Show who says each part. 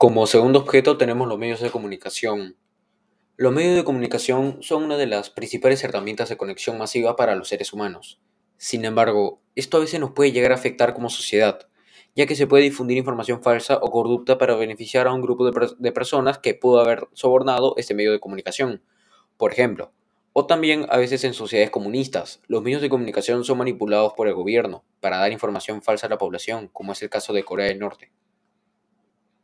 Speaker 1: Como segundo objeto tenemos los medios de comunicación. Los medios de comunicación son una de las principales herramientas de conexión masiva para los seres humanos. Sin embargo, esto a veces nos puede llegar a afectar como sociedad, ya que se puede difundir información falsa o corrupta para beneficiar a un grupo de, de personas que pudo haber sobornado este medio de comunicación. Por ejemplo, o también a veces en sociedades comunistas, los medios de comunicación son manipulados por el gobierno para dar información falsa a la población, como es el caso de Corea del Norte.